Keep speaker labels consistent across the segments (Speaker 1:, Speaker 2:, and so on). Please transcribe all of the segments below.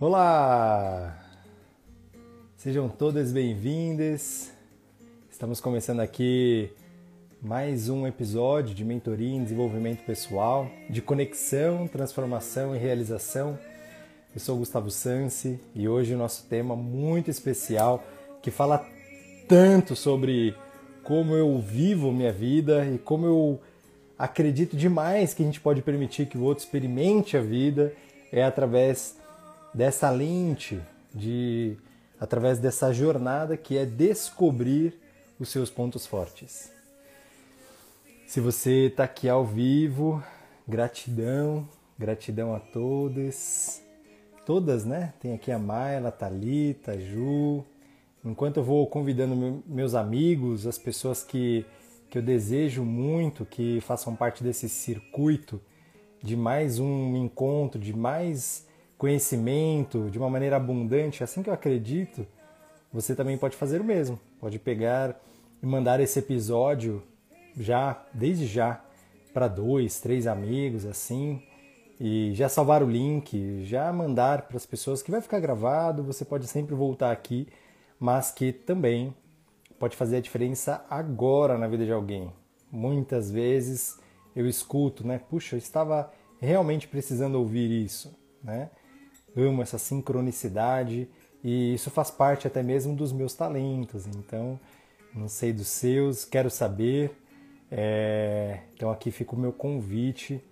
Speaker 1: Olá! Sejam todas bem-vindas. Estamos começando aqui mais um episódio de mentoria em desenvolvimento pessoal, de conexão, transformação e realização. Eu sou Gustavo Sansi e hoje o nosso tema muito especial que fala tanto sobre como eu vivo minha vida e como eu acredito demais que a gente pode permitir que o outro experimente a vida é através dessa lente, de através dessa jornada que é descobrir os seus pontos fortes. Se você está aqui ao vivo, gratidão, gratidão a todas, todas, né? Tem aqui a Mayla, a Thalita, a Ju. Enquanto eu vou convidando meus amigos, as pessoas que, que eu desejo muito que façam parte desse circuito de mais um encontro, de mais conhecimento de uma maneira abundante, assim que eu acredito, você também pode fazer o mesmo. Pode pegar e mandar esse episódio já, desde já, para dois, três amigos, assim, e já salvar o link, já mandar para as pessoas que vai ficar gravado, você pode sempre voltar aqui, mas que também pode fazer a diferença agora na vida de alguém. Muitas vezes eu escuto, né? Puxa, eu estava realmente precisando ouvir isso, né? Amo essa sincronicidade e isso faz parte até mesmo dos meus talentos. Então, não sei dos seus, quero saber. É... Então, aqui fica o meu convite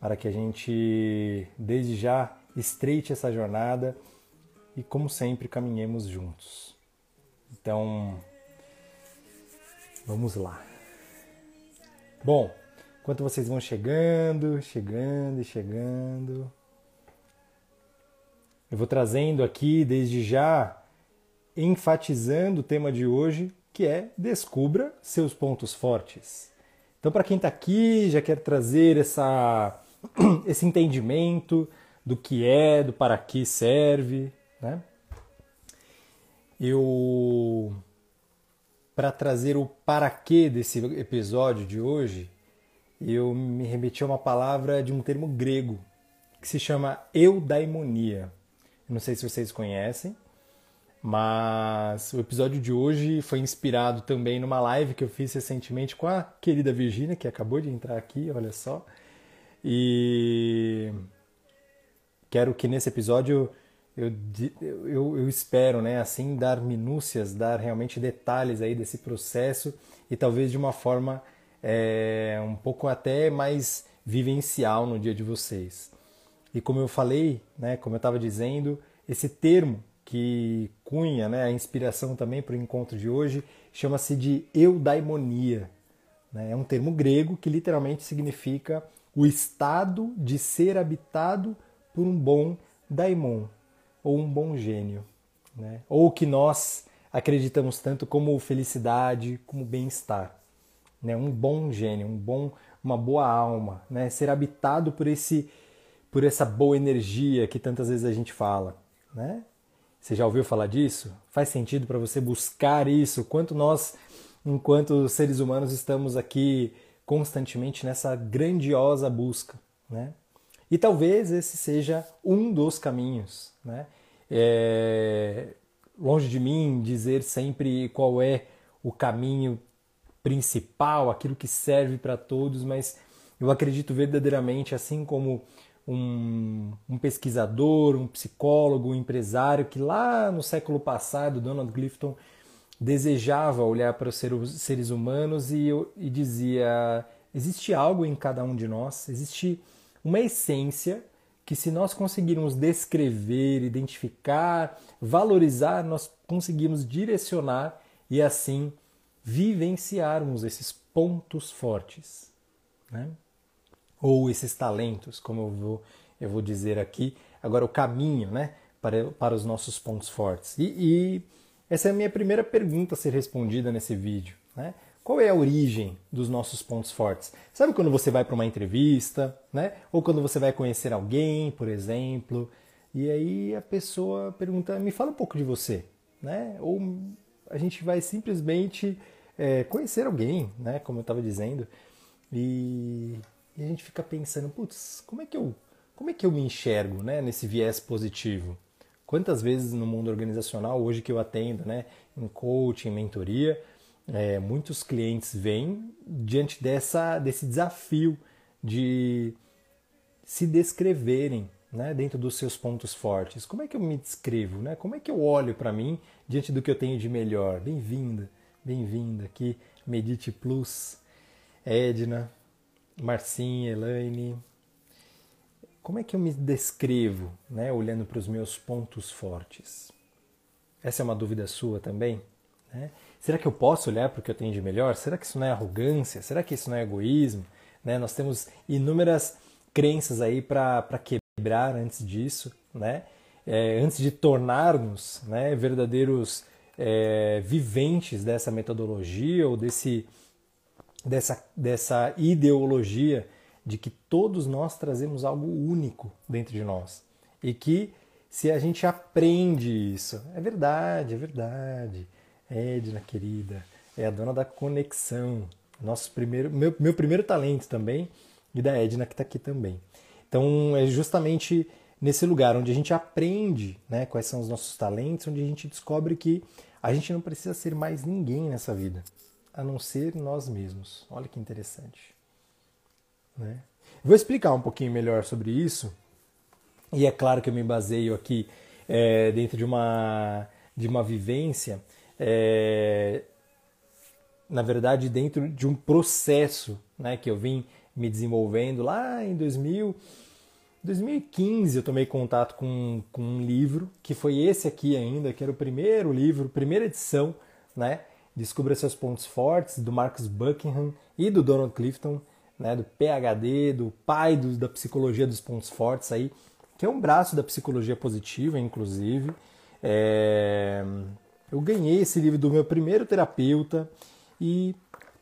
Speaker 1: para que a gente, desde já, estreite essa jornada e, como sempre, caminhemos juntos. Então, vamos lá. Bom, enquanto vocês vão chegando, chegando e chegando. Eu vou trazendo aqui, desde já, enfatizando o tema de hoje, que é Descubra seus pontos fortes. Então, para quem está aqui, já quer trazer essa, esse entendimento do que é, do para que serve, né? Eu, para trazer o para que desse episódio de hoje, eu me remeti a uma palavra de um termo grego que se chama eudaimonia. Não sei se vocês conhecem, mas o episódio de hoje foi inspirado também numa live que eu fiz recentemente com a querida Virgínia, que acabou de entrar aqui, olha só. E quero que nesse episódio eu, eu, eu espero, né, assim, dar minúcias, dar realmente detalhes aí desse processo e talvez de uma forma é, um pouco até mais vivencial no dia de vocês. E como eu falei, né, como eu estava dizendo, esse termo que cunha né, a inspiração também para o encontro de hoje chama-se de eudaimonia. Né? É um termo grego que literalmente significa o estado de ser habitado por um bom daimon, ou um bom gênio. Né? Ou que nós acreditamos tanto como felicidade, como bem-estar. Né? Um bom gênio, um bom, uma boa alma. Né? Ser habitado por esse por essa boa energia que tantas vezes a gente fala, né? Você já ouviu falar disso? Faz sentido para você buscar isso? Quanto nós, enquanto seres humanos, estamos aqui constantemente nessa grandiosa busca, né? E talvez esse seja um dos caminhos, né? É... Longe de mim dizer sempre qual é o caminho principal, aquilo que serve para todos, mas eu acredito verdadeiramente, assim como um, um, pesquisador, um psicólogo, um empresário que lá no século passado, Donald Clifton, desejava olhar para os seres humanos e, e dizia: existe algo em cada um de nós, existe uma essência que, se nós conseguirmos descrever, identificar, valorizar, nós conseguimos direcionar e assim vivenciarmos esses pontos fortes. Né? Ou esses talentos, como eu vou, eu vou dizer aqui. Agora, o caminho né, para, para os nossos pontos fortes. E, e essa é a minha primeira pergunta a ser respondida nesse vídeo. Né? Qual é a origem dos nossos pontos fortes? Sabe quando você vai para uma entrevista, né? ou quando você vai conhecer alguém, por exemplo, e aí a pessoa pergunta: me fala um pouco de você. Né? Ou a gente vai simplesmente é, conhecer alguém, né? como eu estava dizendo, e e a gente fica pensando, putz, como é que eu, como é que eu me enxergo, né, nesse viés positivo? Quantas vezes no mundo organizacional, hoje que eu atendo, né, em coaching, em mentoria, é, muitos clientes vêm diante dessa, desse desafio de se descreverem né, dentro dos seus pontos fortes. Como é que eu me descrevo? Né? Como é que eu olho para mim diante do que eu tenho de melhor? Bem-vinda, bem-vinda aqui, Medite Plus, Edna, Marcinha, Elaine. Como é que eu me descrevo, né, olhando para os meus pontos fortes? Essa é uma dúvida sua também? Né? Será que eu posso olhar para o que eu tenho de melhor? Será que isso não é arrogância? Será que isso não é egoísmo? Né? Nós temos inúmeras crenças aí para quebrar antes disso, né? É, antes de tornarmos né, verdadeiros é, viventes dessa metodologia ou desse, dessa, dessa ideologia de que todos nós trazemos algo único dentro de nós. E que se a gente aprende isso, é verdade, é verdade, Edna querida, é a dona da conexão, nosso primeiro, meu, meu primeiro talento também e da Edna que está aqui também. Então é justamente nesse lugar onde a gente aprende né, quais são os nossos talentos, onde a gente descobre que a gente não precisa ser mais ninguém nessa vida, a não ser nós mesmos. Olha que interessante. Né? Vou explicar um pouquinho melhor sobre isso, e é claro que eu me baseio aqui é, dentro de uma, de uma vivência, é, na verdade, dentro de um processo né, que eu vim me desenvolvendo lá em 2000. 2015 eu tomei contato com, com um livro, que foi esse aqui ainda, que era o primeiro livro, primeira edição, né? Descubra seus pontos fortes, do Marcus Buckingham e do Donald Clifton, né? Do PhD, do pai do, da psicologia dos pontos fortes aí, que é um braço da psicologia positiva, inclusive. É... Eu ganhei esse livro do meu primeiro terapeuta e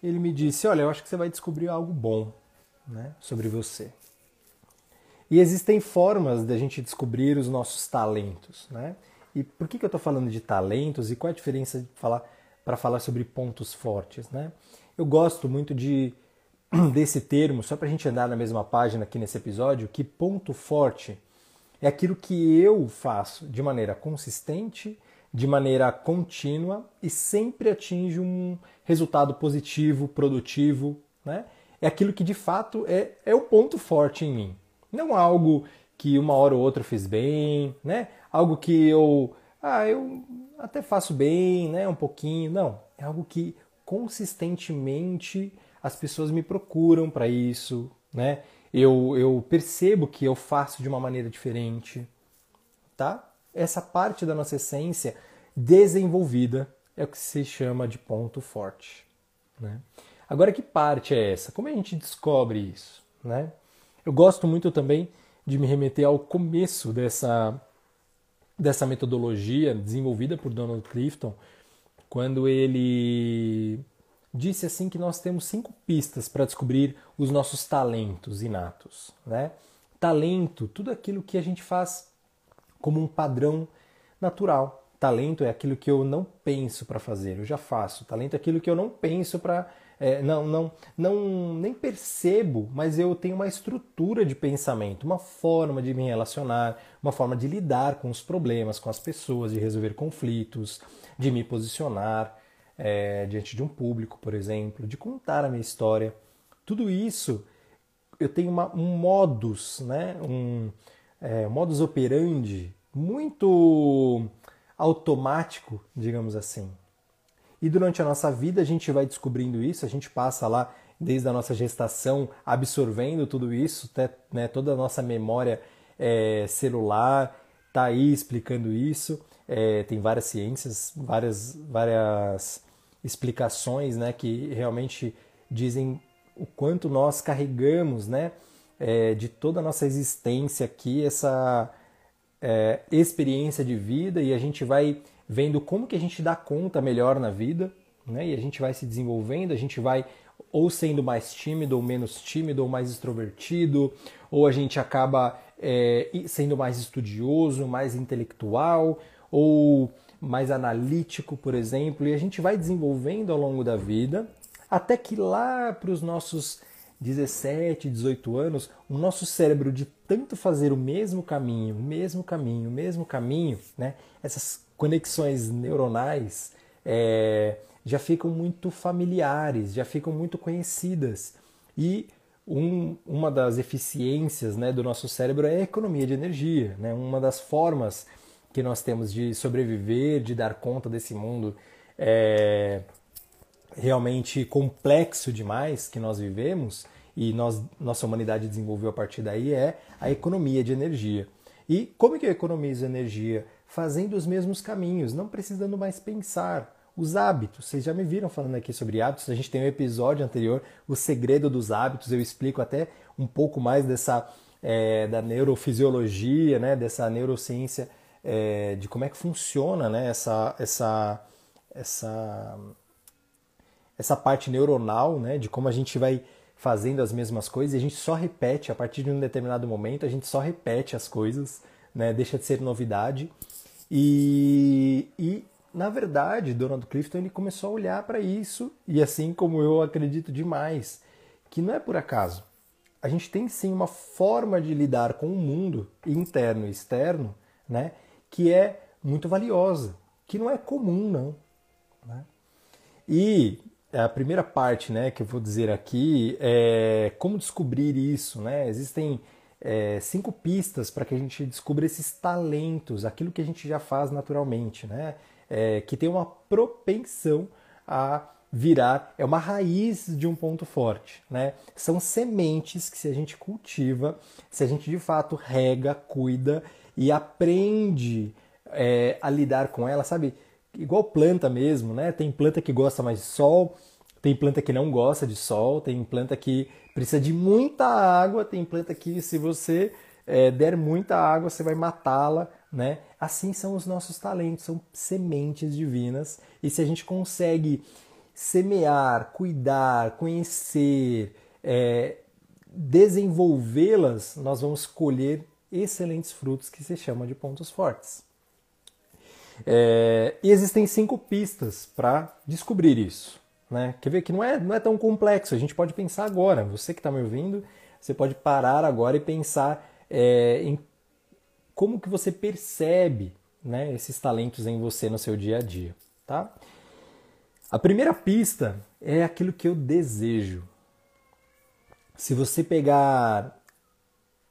Speaker 1: ele me disse: Olha, eu acho que você vai descobrir algo bom né, sobre você. E existem formas da gente descobrir os nossos talentos. Né? E por que, que eu estou falando de talentos e qual a diferença de falar para falar sobre pontos fortes? Né? Eu gosto muito de desse termo, só para a gente andar na mesma página aqui nesse episódio, que ponto forte é aquilo que eu faço de maneira consistente, de maneira contínua e sempre atinge um resultado positivo, produtivo, né? é aquilo que de fato é, é o ponto forte em mim. Não algo que uma hora ou outra eu fiz bem, né? Algo que eu, ah, eu até faço bem, né? Um pouquinho. Não, é algo que consistentemente as pessoas me procuram para isso, né? Eu, eu percebo que eu faço de uma maneira diferente, tá? Essa parte da nossa essência desenvolvida é o que se chama de ponto forte, né? Agora, que parte é essa? Como a gente descobre isso? Né? Eu gosto muito também de me remeter ao começo dessa, dessa metodologia desenvolvida por Donald Clifton, quando ele disse assim que nós temos cinco pistas para descobrir os nossos talentos inatos. Né? Talento, tudo aquilo que a gente faz como um padrão natural. Talento é aquilo que eu não penso para fazer, eu já faço. Talento é aquilo que eu não penso para é, não, não, não, nem percebo, mas eu tenho uma estrutura de pensamento, uma forma de me relacionar, uma forma de lidar com os problemas, com as pessoas, de resolver conflitos, de me posicionar é, diante de um público, por exemplo, de contar a minha história. Tudo isso eu tenho uma, um modus, né? um é, modus operandi muito automático, digamos assim. E durante a nossa vida a gente vai descobrindo isso, a gente passa lá desde a nossa gestação absorvendo tudo isso, até, né, toda a nossa memória é, celular está aí explicando isso. É, tem várias ciências, várias, várias explicações né, que realmente dizem o quanto nós carregamos né, é, de toda a nossa existência aqui, essa é, experiência de vida, e a gente vai vendo como que a gente dá conta melhor na vida, né? E a gente vai se desenvolvendo, a gente vai ou sendo mais tímido ou menos tímido ou mais extrovertido, ou a gente acaba é, sendo mais estudioso, mais intelectual ou mais analítico, por exemplo, e a gente vai desenvolvendo ao longo da vida, até que lá para os nossos 17, 18 anos, o nosso cérebro de tanto fazer o mesmo caminho, o mesmo caminho, o mesmo caminho, né? essas conexões neuronais é, já ficam muito familiares, já ficam muito conhecidas. E um, uma das eficiências né, do nosso cérebro é a economia de energia. Né? Uma das formas que nós temos de sobreviver, de dar conta desse mundo é, realmente complexo demais que nós vivemos e nós, nossa humanidade desenvolveu a partir daí é a economia de energia. E como que eu economizo energia? Fazendo os mesmos caminhos, não precisando mais pensar. Os hábitos, vocês já me viram falando aqui sobre hábitos, a gente tem um episódio anterior, o segredo dos hábitos, eu explico até um pouco mais dessa é, da neurofisiologia, né, dessa neurociência, é, de como é que funciona né, essa, essa, essa, essa parte neuronal, né, de como a gente vai fazendo as mesmas coisas e a gente só repete, a partir de um determinado momento, a gente só repete as coisas, né, deixa de ser novidade. E, e na verdade, Donald Clifton ele começou a olhar para isso e assim como eu acredito demais, que não é por acaso. A gente tem sim uma forma de lidar com o mundo interno e externo, né, que é muito valiosa, que não é comum não. Né? E a primeira parte, né, que eu vou dizer aqui é como descobrir isso, né? Existem é, cinco pistas para que a gente descubra esses talentos, aquilo que a gente já faz naturalmente, né? é, que tem uma propensão a virar, é uma raiz de um ponto forte. Né? São sementes que, se a gente cultiva, se a gente de fato rega, cuida e aprende é, a lidar com ela, sabe? Igual planta mesmo, né? Tem planta que gosta mais de sol, tem planta que não gosta de sol, tem planta que precisa de muita água, tem planta que, se você é, der muita água, você vai matá-la né? Assim são os nossos talentos, são sementes divinas. E se a gente consegue semear, cuidar, conhecer, é, desenvolvê-las, nós vamos colher excelentes frutos que se chamam de pontos fortes. É, e existem cinco pistas para descobrir isso. Né? Quer ver que não é, não é tão complexo, a gente pode pensar agora. Você que está me ouvindo, você pode parar agora e pensar é, em como que você percebe né, esses talentos em você no seu dia a dia, tá? A primeira pista é aquilo que eu desejo. Se você pegar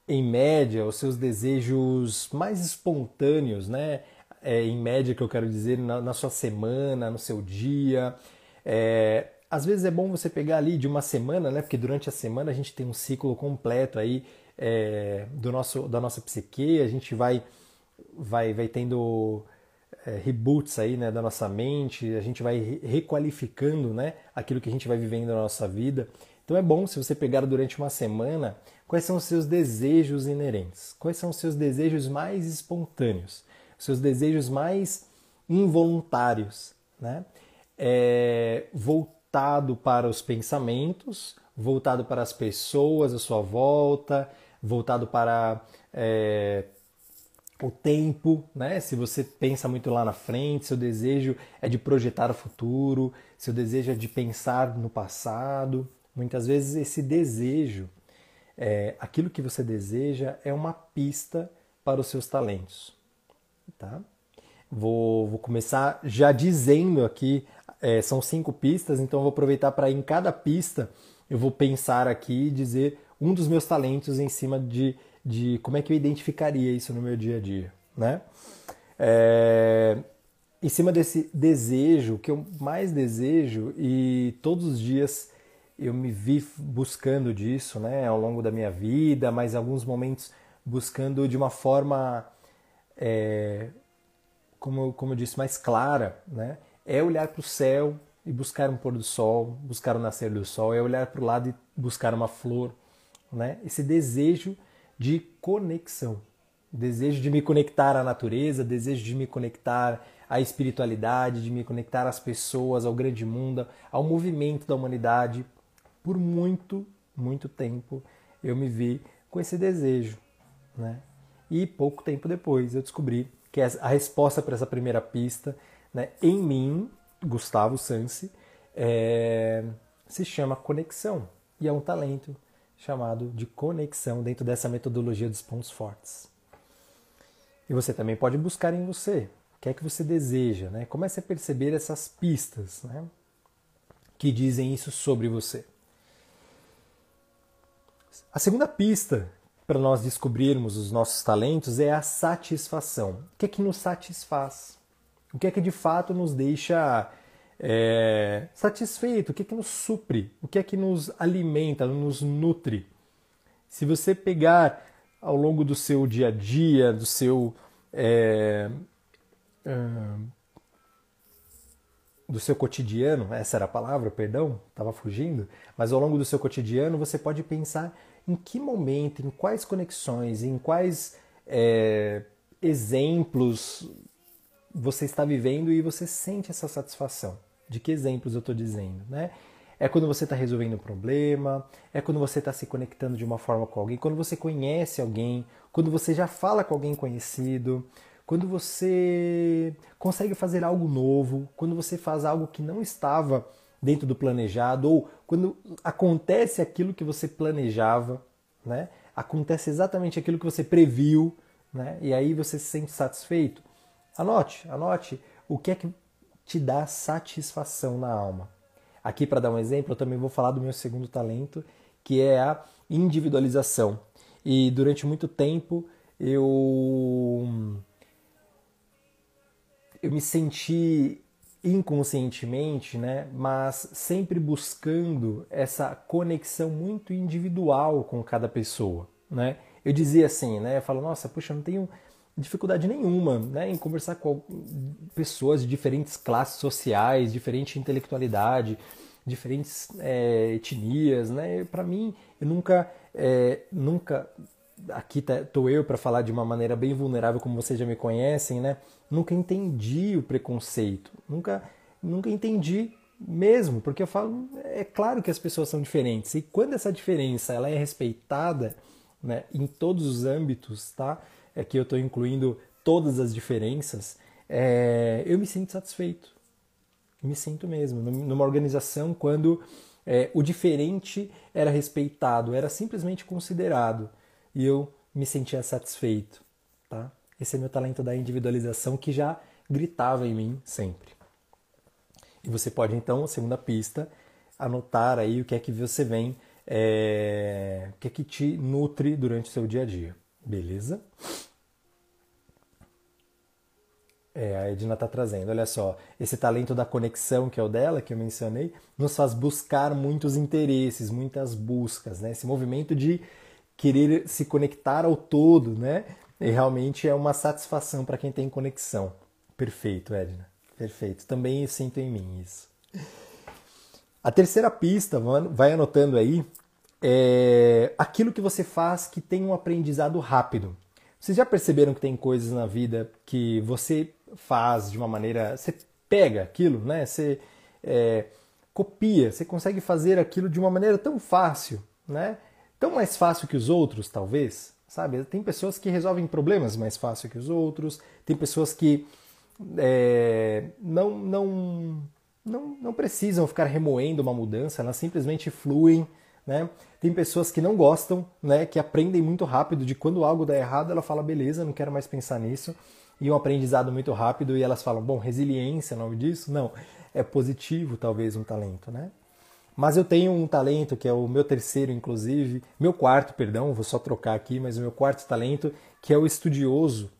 Speaker 1: em média os seus desejos mais espontâneos, né? É, em média que eu quero dizer na, na sua semana, no seu dia, é, às vezes é bom você pegar ali de uma semana, né? Porque durante a semana a gente tem um ciclo completo aí é, do nosso, da nossa psique, a gente vai, vai, vai tendo é, reboots aí, né, da nossa mente, a gente vai requalificando né, aquilo que a gente vai vivendo na nossa vida. Então é bom se você pegar durante uma semana quais são os seus desejos inerentes, quais são os seus desejos mais espontâneos, os seus desejos mais involuntários, né? É, voltado para os pensamentos, voltado para as pessoas à sua volta, voltado para é, o tempo, né? Se você pensa muito lá na frente, seu desejo é de projetar o futuro, seu desejo é de pensar no passado. Muitas vezes esse desejo, é, aquilo que você deseja, é uma pista para os seus talentos, tá? Vou, vou começar já dizendo aqui, é, são cinco pistas, então vou aproveitar para em cada pista eu vou pensar aqui e dizer um dos meus talentos em cima de, de como é que eu identificaria isso no meu dia a dia, né? É, em cima desse desejo, que eu mais desejo e todos os dias eu me vi buscando disso, né, ao longo da minha vida, mas alguns momentos buscando de uma forma, é, como, como eu disse, mais clara, né, é olhar para o céu e buscar um pôr do sol, buscar o nascer do sol, é olhar para o lado e buscar uma flor, né? Esse desejo de conexão, desejo de me conectar à natureza, desejo de me conectar à espiritualidade, de me conectar às pessoas, ao grande mundo, ao movimento da humanidade. Por muito, muito tempo eu me vi com esse desejo, né? E pouco tempo depois eu descobri que a resposta para essa primeira pista, né, em mim, Gustavo Sansi, é, se chama conexão. e é um talento chamado de conexão dentro dessa metodologia dos pontos fortes. E você também pode buscar em você o que é que você deseja, né? Comece a perceber essas pistas, né? Que dizem isso sobre você. A segunda pista para nós descobrirmos os nossos talentos é a satisfação. O que é que nos satisfaz? O que é que de fato nos deixa é, satisfeito? O que é que nos supre? O que é que nos alimenta, nos nutre? Se você pegar ao longo do seu dia a dia, do seu é, do seu cotidiano, essa era a palavra, perdão, estava fugindo, mas ao longo do seu cotidiano você pode pensar em que momento, em quais conexões, em quais é, exemplos você está vivendo e você sente essa satisfação. De que exemplos eu estou dizendo, né? É quando você está resolvendo um problema, é quando você está se conectando de uma forma com alguém, quando você conhece alguém, quando você já fala com alguém conhecido, quando você consegue fazer algo novo, quando você faz algo que não estava dentro do planejado, ou quando acontece aquilo que você planejava, né? acontece exatamente aquilo que você previu, né? e aí você se sente satisfeito. Anote, anote o que é que te dá satisfação na alma. Aqui, para dar um exemplo, eu também vou falar do meu segundo talento, que é a individualização. E durante muito tempo eu eu me senti inconscientemente, né, mas sempre buscando essa conexão muito individual com cada pessoa, né? Eu dizia assim, né, eu falo, nossa, puxa, eu não tenho dificuldade nenhuma, né, em conversar com pessoas de diferentes classes sociais, diferente intelectualidade, diferentes é, etnias, né? Para mim, eu nunca, é, nunca aqui estou eu para falar de uma maneira bem vulnerável, como vocês já me conhecem, né? Nunca entendi o preconceito, nunca, nunca entendi mesmo, porque eu falo, é claro que as pessoas são diferentes e quando essa diferença ela é respeitada, né, em todos os âmbitos, tá? É que eu estou incluindo todas as diferenças, é, eu me sinto satisfeito, me sinto mesmo numa organização quando é, o diferente era respeitado, era simplesmente considerado e eu me sentia satisfeito, tá? Esse é meu talento da individualização que já gritava em mim sempre. E você pode então, segunda pista, anotar aí o que é que você vem, é... o que é que te nutre durante o seu dia a dia, beleza? É, a Edna está trazendo, olha só, esse talento da conexão que é o dela, que eu mencionei, nos faz buscar muitos interesses, muitas buscas, né? Esse movimento de querer se conectar ao todo, né? E realmente é uma satisfação para quem tem conexão. Perfeito, Edna. Perfeito. Também sinto em mim isso. A terceira pista, vai anotando aí, é aquilo que você faz que tem um aprendizado rápido. Vocês já perceberam que tem coisas na vida que você faz de uma maneira. Você pega aquilo, né? Você é, copia, você consegue fazer aquilo de uma maneira tão fácil, né? tão mais fácil que os outros, talvez, sabe? Tem pessoas que resolvem problemas mais fácil que os outros, tem pessoas que é, não, não, não, não precisam ficar remoendo uma mudança, elas simplesmente fluem, né? Tem pessoas que não gostam, né? Que aprendem muito rápido de quando algo dá errado, ela fala, beleza, não quero mais pensar nisso. E um aprendizado muito rápido e elas falam, bom, resiliência, nome disso? Não, é positivo talvez um talento, né? Mas eu tenho um talento que é o meu terceiro, inclusive, meu quarto, perdão, vou só trocar aqui, mas o meu quarto talento, que é o estudioso,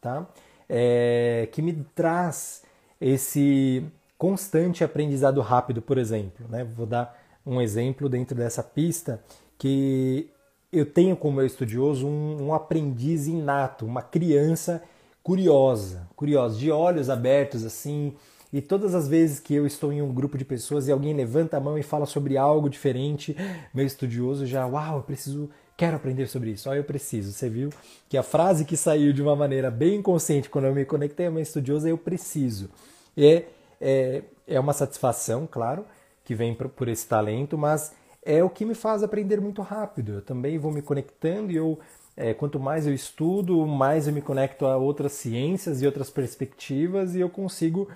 Speaker 1: tá? É, que me traz esse constante aprendizado rápido, por exemplo. Né? Vou dar um exemplo dentro dessa pista que eu tenho como meu estudioso um, um aprendiz inato, uma criança curiosa, curiosa, de olhos abertos assim, e todas as vezes que eu estou em um grupo de pessoas e alguém levanta a mão e fala sobre algo diferente, meu estudioso já, uau, eu preciso, quero aprender sobre isso. Eu preciso. Você viu que a frase que saiu de uma maneira bem inconsciente quando eu me conectei ao meu estudioso é eu preciso. É, é, é uma satisfação, claro, que vem por esse talento, mas é o que me faz aprender muito rápido. Eu também vou me conectando e eu é, quanto mais eu estudo, mais eu me conecto a outras ciências e outras perspectivas e eu consigo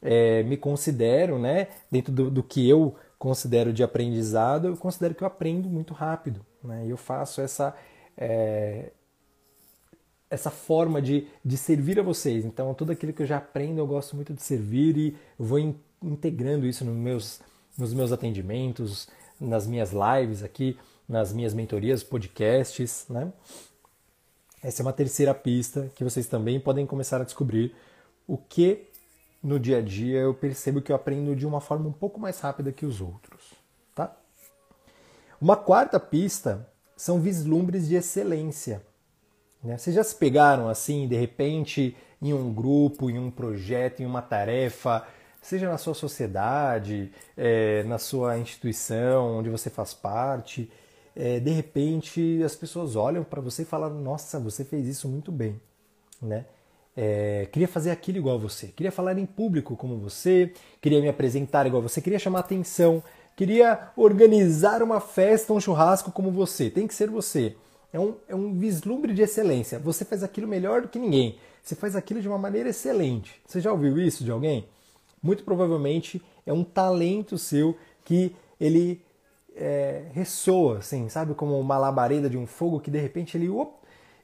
Speaker 1: é, me considero, né, dentro do, do, que eu considero de aprendizado, eu considero que eu aprendo muito rápido. Né? E eu faço essa, é, essa forma de, de servir a vocês. Então, tudo aquilo que eu já aprendo, eu gosto muito de servir e eu vou in, integrando isso nos meus, nos meus atendimentos, nas minhas lives aqui, nas minhas mentorias, podcasts. Né? Essa é uma terceira pista que vocês também podem começar a descobrir o que no dia a dia eu percebo que eu aprendo de uma forma um pouco mais rápida que os outros. Tá? Uma quarta pista são vislumbres de excelência. Né? Vocês já se pegaram assim, de repente, em um grupo, em um projeto, em uma tarefa, seja na sua sociedade, é, na sua instituição onde você faz parte, é, de repente as pessoas olham para você e falam: Nossa, você fez isso muito bem. Né? É, queria fazer aquilo igual você, queria falar em público como você, queria me apresentar igual você, queria chamar atenção, queria organizar uma festa, um churrasco como você. Tem que ser você. É um, é um vislumbre de excelência. Você faz aquilo melhor do que ninguém. Você faz aquilo de uma maneira excelente. Você já ouviu isso de alguém? Muito provavelmente é um talento seu que ele é, ressoa, assim, sabe? Como uma labareda de um fogo que de repente ele, op,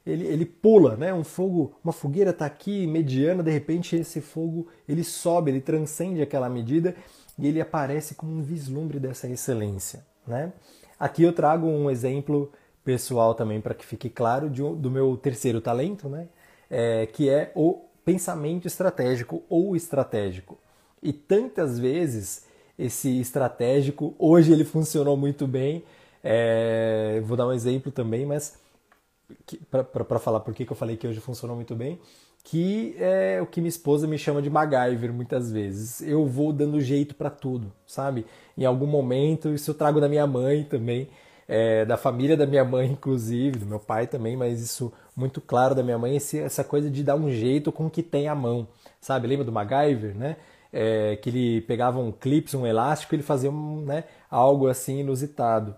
Speaker 1: ele, ele pula, né? Um fogo, uma fogueira está aqui mediana, de repente esse fogo ele sobe, ele transcende aquela medida e ele aparece como um vislumbre dessa excelência, né? Aqui eu trago um exemplo pessoal também para que fique claro de, do meu terceiro talento, né? É, que é o pensamento estratégico ou estratégico. E tantas vezes esse estratégico, hoje ele funcionou muito bem. É, vou dar um exemplo também, mas para falar por que eu falei que hoje funcionou muito bem, que é o que minha esposa me chama de MacGyver muitas vezes. Eu vou dando jeito para tudo, sabe? Em algum momento, isso eu trago da minha mãe também é, da família da minha mãe, inclusive, do meu pai também, mas isso muito claro da minha mãe, essa coisa de dar um jeito com o que tem à mão, sabe? Lembra do MacGyver, né? É, que ele pegava um clipe, um elástico, ele fazia um, né, algo assim inusitado.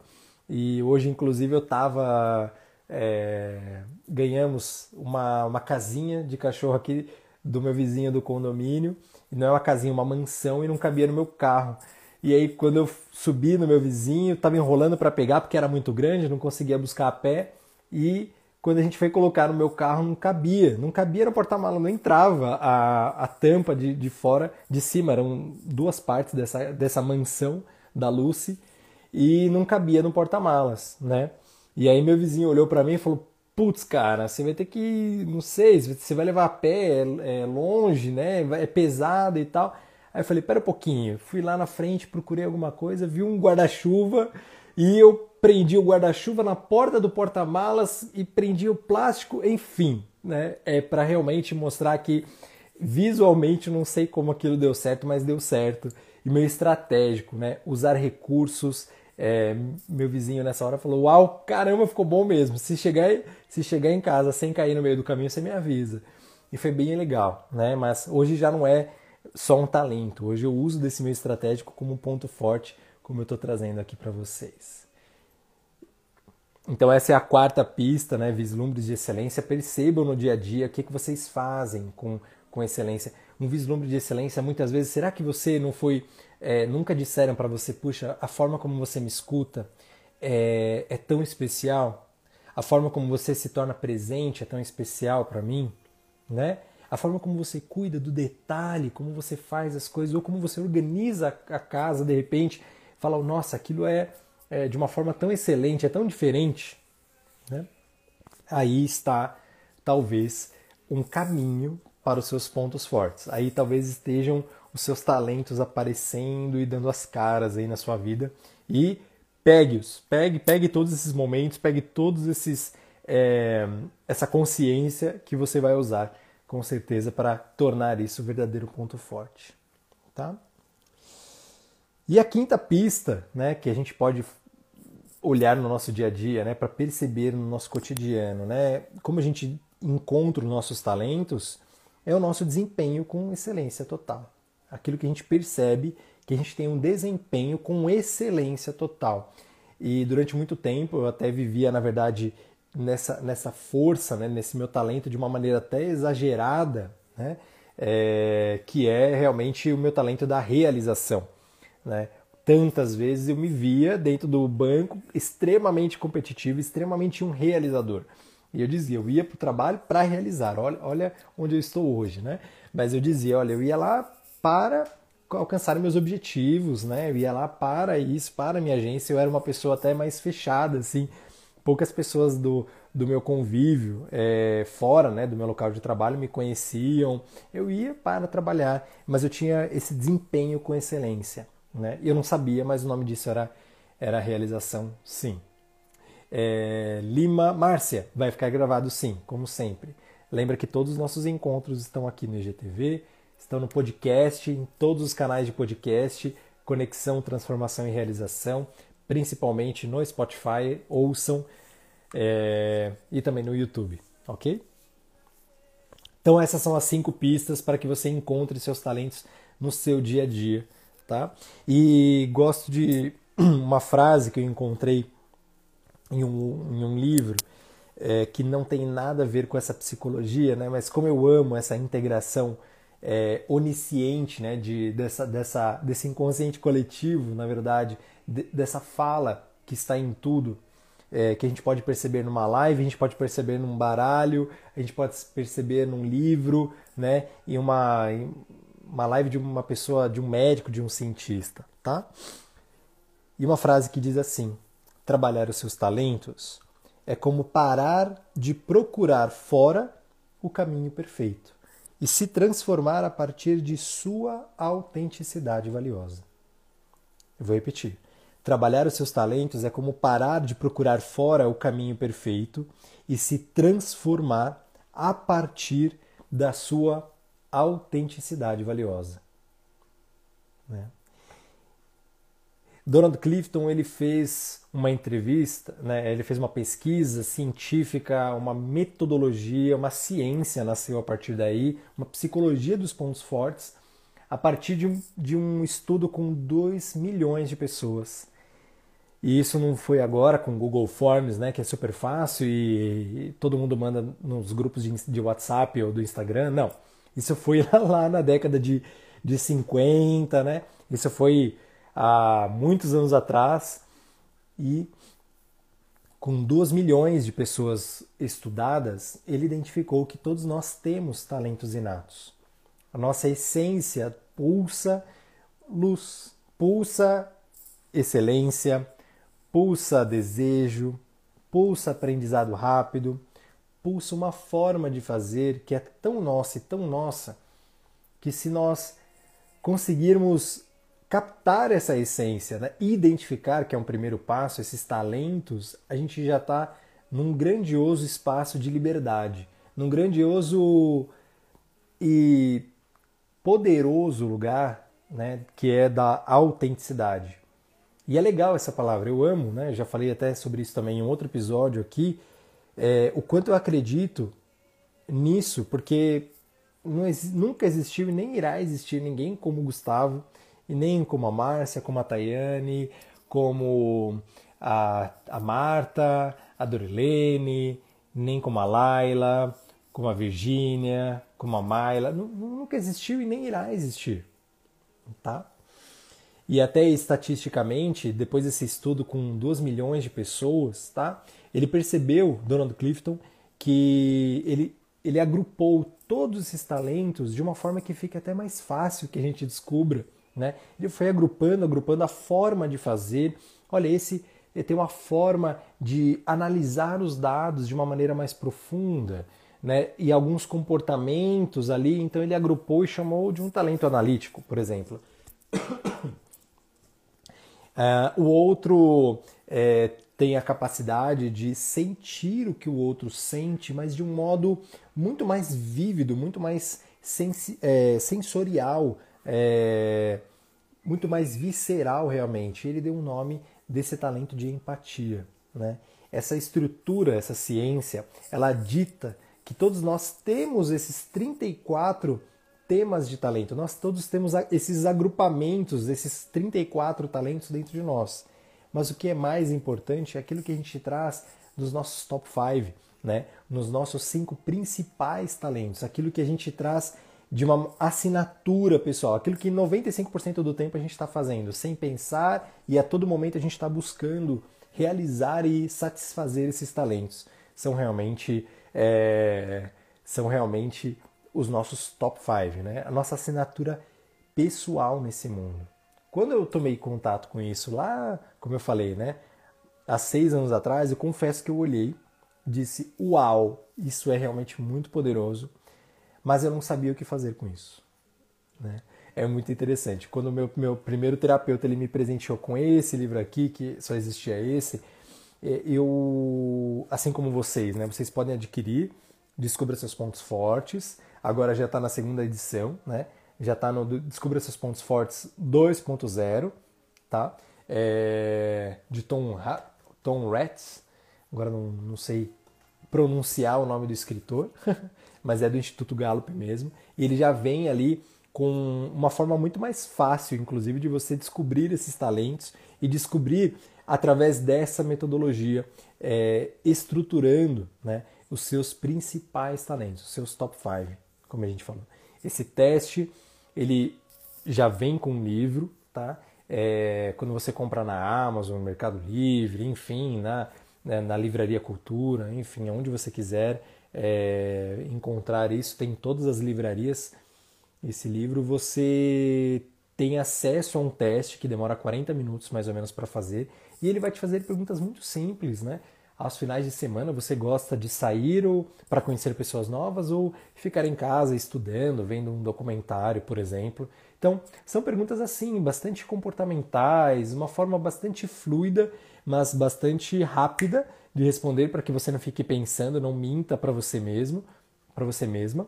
Speaker 1: E hoje, inclusive, eu tava é, ganhamos uma, uma casinha de cachorro aqui do meu vizinho do condomínio. Não é uma casinha, uma mansão e não cabia no meu carro. E aí, quando eu subi no meu vizinho, estava enrolando para pegar porque era muito grande, não conseguia buscar a pé. E quando a gente foi colocar no meu carro, não cabia, não cabia no porta-malas, não entrava a, a tampa de, de fora, de cima, eram duas partes dessa, dessa mansão da Lucy, e não cabia no porta-malas, né? E aí meu vizinho olhou para mim e falou: Putz, cara, você vai ter que, não sei, você vai levar a pé, é, é longe, né? É pesado e tal. Aí eu falei, pera um pouquinho. Fui lá na frente, procurei alguma coisa, vi um guarda-chuva e eu prendi o guarda-chuva na porta do porta-malas e prendi o plástico, enfim, né? É para realmente mostrar que visualmente não sei como aquilo deu certo, mas deu certo. E meio estratégico, né? Usar recursos. É, meu vizinho nessa hora falou: Uau, caramba, ficou bom mesmo. Se chegar, se chegar em casa sem cair no meio do caminho, você me avisa. E foi bem legal, né? Mas hoje já não é só um talento. Hoje eu uso desse meio estratégico como um ponto forte, como eu estou trazendo aqui para vocês. Então essa é a quarta pista, né? Vislumbres de excelência. Percebam no dia a dia o que, que vocês fazem com, com excelência. Um vislumbre de excelência, muitas vezes, será que você não foi, é, nunca disseram para você, puxa, a forma como você me escuta é, é tão especial? A forma como você se torna presente é tão especial para mim, né? a forma como você cuida do detalhe, como você faz as coisas, ou como você organiza a casa de repente, fala, nossa, aquilo é, é de uma forma tão excelente, é tão diferente. Né? Aí está, talvez, um caminho para os seus pontos fortes. Aí talvez estejam os seus talentos aparecendo e dando as caras aí na sua vida. E pegue-os, pegue, pegue todos esses momentos, pegue todos esses é, essa consciência que você vai usar com certeza, para tornar isso o verdadeiro ponto forte. Tá? E a quinta pista, né, que a gente pode olhar no nosso dia a dia, né, para perceber no nosso cotidiano, né, como a gente encontra os nossos talentos, é o nosso desempenho com excelência total. Aquilo que a gente percebe que a gente tem um desempenho com excelência total. E durante muito tempo eu até vivia, na verdade, nessa, nessa força, né, nesse meu talento de uma maneira até exagerada, né, é, que é realmente o meu talento da realização. Né? tantas vezes eu me via dentro do banco extremamente competitivo, extremamente um realizador. E eu dizia, eu ia para o trabalho para realizar. Olha, olha onde eu estou hoje, né? Mas eu dizia, olha, eu ia lá para alcançar meus objetivos, né? Eu ia lá para isso, para minha agência. Eu era uma pessoa até mais fechada, assim. Poucas pessoas do, do meu convívio é, fora né, do meu local de trabalho me conheciam. Eu ia para trabalhar, mas eu tinha esse desempenho com excelência. Né? Eu não sabia, mas o nome disso era, era realização, sim. É, Lima Márcia, vai ficar gravado sim, como sempre. Lembra que todos os nossos encontros estão aqui no IGTV, estão no podcast, em todos os canais de podcast, Conexão, Transformação e Realização, principalmente no Spotify, ouçam, é, e também no YouTube, ok? Então essas são as cinco pistas para que você encontre seus talentos no seu dia a dia, tá? E gosto de uma frase que eu encontrei em um, em um livro é, que não tem nada a ver com essa psicologia, né? Mas como eu amo essa integração é, onisciente, né, de, dessa, dessa, desse inconsciente coletivo, na verdade, de, dessa fala que está em tudo, é, que a gente pode perceber numa live, a gente pode perceber num baralho, a gente pode perceber num livro, né, em uma, uma live de uma pessoa, de um médico, de um cientista, tá? E uma frase que diz assim: trabalhar os seus talentos é como parar de procurar fora o caminho perfeito e se transformar a partir de sua autenticidade valiosa. Eu vou repetir. Trabalhar os seus talentos é como parar de procurar fora o caminho perfeito e se transformar a partir da sua autenticidade valiosa. Né? Donald Clifton ele fez uma entrevista, né? ele fez uma pesquisa científica, uma metodologia, uma ciência nasceu a partir daí, uma psicologia dos pontos fortes, a partir de um, de um estudo com 2 milhões de pessoas. E isso não foi agora com Google Forms, né, que é super fácil e, e todo mundo manda nos grupos de, de, WhatsApp ou do Instagram. Não. Isso foi lá, na década de, de 50, né? Isso foi há muitos anos atrás e com 2 milhões de pessoas estudadas, ele identificou que todos nós temos talentos inatos. A nossa essência pulsa luz, pulsa excelência, pulsa desejo, pulsa aprendizado rápido, pulsa uma forma de fazer que é tão nossa e tão nossa que se nós conseguirmos captar essa essência, né? identificar que é um primeiro passo, esses talentos, a gente já está num grandioso espaço de liberdade, num grandioso e poderoso lugar né? que é da autenticidade. E é legal essa palavra, eu amo, né? Já falei até sobre isso também em um outro episódio aqui, é, o quanto eu acredito nisso, porque nunca existiu e nem irá existir ninguém como Gustavo, e nem como a Márcia, como a Tayane, como a, a Marta, a Dorilene, nem como a Laila, como a Virgínia, como a Mayla. Nunca existiu e nem irá existir. Tá? E até estatisticamente, depois desse estudo com 2 milhões de pessoas, tá? Ele percebeu, Donald Clifton, que ele, ele agrupou todos esses talentos de uma forma que fique até mais fácil que a gente descubra. Né? Ele foi agrupando, agrupando a forma de fazer. Olha, esse tem uma forma de analisar os dados de uma maneira mais profunda. Né? E alguns comportamentos ali, então ele agrupou e chamou de um talento analítico, por exemplo. Uh, o outro é, tem a capacidade de sentir o que o outro sente, mas de um modo muito mais vívido, muito mais é, sensorial, é, muito mais visceral realmente. Ele deu um nome desse talento de empatia. Né? Essa estrutura, essa ciência, ela dita que todos nós temos esses 34 temas de talento. Nós todos temos esses agrupamentos, esses 34 talentos dentro de nós. Mas o que é mais importante é aquilo que a gente traz nos nossos top 5, né? nos nossos cinco principais talentos, aquilo que a gente traz de uma assinatura pessoal, aquilo que 95% do tempo a gente está fazendo, sem pensar e a todo momento a gente está buscando realizar e satisfazer esses talentos. São realmente, é, são realmente os nossos top 5, né? a nossa assinatura pessoal nesse mundo. Quando eu tomei contato com isso lá, como eu falei, né, há seis anos atrás, eu confesso que eu olhei, disse: Uau, isso é realmente muito poderoso mas eu não sabia o que fazer com isso. Né? É muito interessante. Quando meu, meu primeiro terapeuta ele me presenteou com esse livro aqui, que só existia esse, eu, assim como vocês, né, vocês podem adquirir, Descubra Seus Pontos Fortes, agora já está na segunda edição, né? Já está no Descubra Seus Pontos Fortes 2.0, tá? É, de Tom, Tom Ratz, agora não, não sei pronunciar o nome do escritor, mas é do Instituto Gallup mesmo, e ele já vem ali com uma forma muito mais fácil, inclusive, de você descobrir esses talentos e descobrir através dessa metodologia, é, estruturando né, os seus principais talentos, os seus top 5, como a gente falou. Esse teste, ele já vem com um livro, tá? É, quando você compra na Amazon, no Mercado Livre, enfim, na, né, na Livraria Cultura, enfim, onde você quiser, é, encontrar isso, tem em todas as livrarias esse livro. Você tem acesso a um teste que demora 40 minutos mais ou menos para fazer e ele vai te fazer perguntas muito simples, né? Aos finais de semana você gosta de sair ou para conhecer pessoas novas ou ficar em casa estudando, vendo um documentário, por exemplo. Então, são perguntas assim, bastante comportamentais, uma forma bastante fluida, mas bastante rápida de responder para que você não fique pensando, não minta para você mesmo, para você mesma,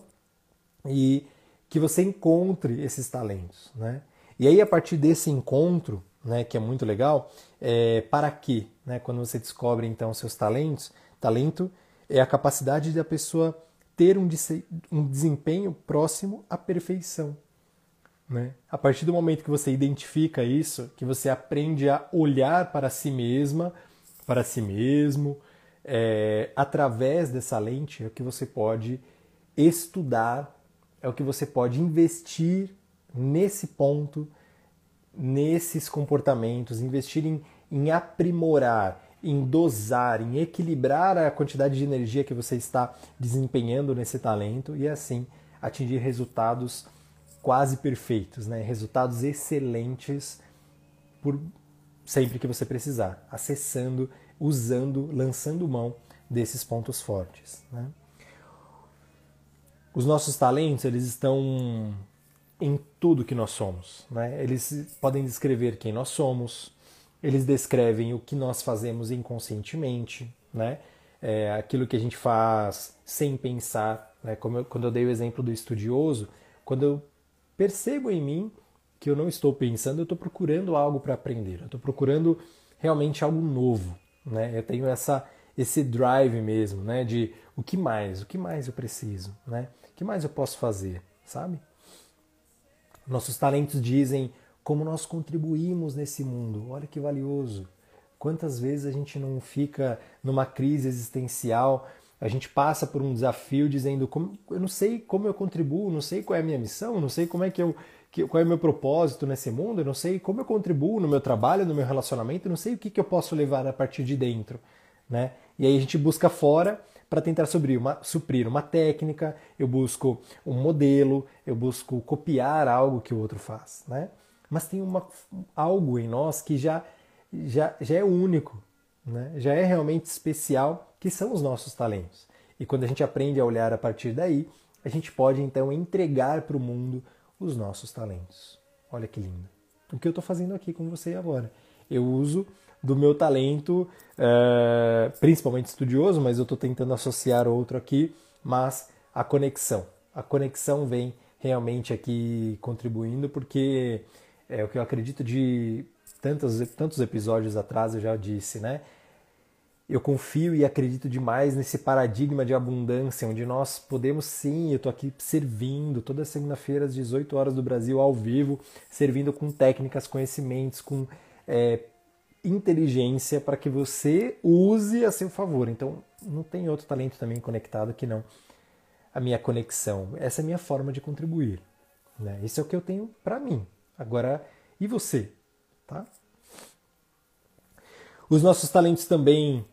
Speaker 1: e que você encontre esses talentos, né? E aí a partir desse encontro, né, que é muito legal, é, para quê? Né? Quando você descobre então seus talentos, talento é a capacidade da pessoa ter um, um desempenho próximo à perfeição. Né? A partir do momento que você identifica isso, que você aprende a olhar para si mesma para si mesmo. É, através dessa lente é o que você pode estudar, é o que você pode investir nesse ponto, nesses comportamentos, investir em, em aprimorar, em dosar, em equilibrar a quantidade de energia que você está desempenhando nesse talento e assim atingir resultados quase perfeitos, né? resultados excelentes por sempre que você precisar, acessando, usando, lançando mão desses pontos fortes. Né? Os nossos talentos eles estão em tudo que nós somos. Né? Eles podem descrever quem nós somos, eles descrevem o que nós fazemos inconscientemente, né? É aquilo que a gente faz sem pensar. Né? Como eu, quando eu dei o exemplo do estudioso, quando eu percebo em mim que eu não estou pensando, eu estou procurando algo para aprender, eu estou procurando realmente algo novo. Né? Eu tenho essa, esse drive mesmo, né? de o que mais, o que mais eu preciso, né? o que mais eu posso fazer, sabe? Nossos talentos dizem como nós contribuímos nesse mundo, olha que valioso. Quantas vezes a gente não fica numa crise existencial, a gente passa por um desafio dizendo como, eu não sei como eu contribuo, não sei qual é a minha missão, não sei como é que eu que, qual é o meu propósito nesse mundo, eu não sei como eu contribuo no meu trabalho, no meu relacionamento, não sei o que, que eu posso levar a partir de dentro. Né? E aí a gente busca fora para tentar suprir uma, suprir uma técnica, eu busco um modelo, eu busco copiar algo que o outro faz. Né? Mas tem uma, algo em nós que já, já, já é único, né? já é realmente especial, que são os nossos talentos. E quando a gente aprende a olhar a partir daí, a gente pode então entregar para o mundo os nossos talentos. Olha que lindo. O que eu estou fazendo aqui com você agora? Eu uso do meu talento, é, principalmente estudioso, mas eu estou tentando associar outro aqui, mas a conexão. A conexão vem realmente aqui contribuindo, porque é o que eu acredito de tantos, tantos episódios atrás eu já disse, né? eu confio e acredito demais nesse paradigma de abundância, onde nós podemos sim, eu estou aqui servindo toda segunda-feira às 18 horas do Brasil ao vivo, servindo com técnicas, conhecimentos, com é, inteligência para que você use a seu favor. Então, não tem outro talento também conectado que não. a minha conexão, essa é a minha forma de contribuir. Né? Isso é o que eu tenho para mim. Agora, e você? Tá? Os nossos talentos também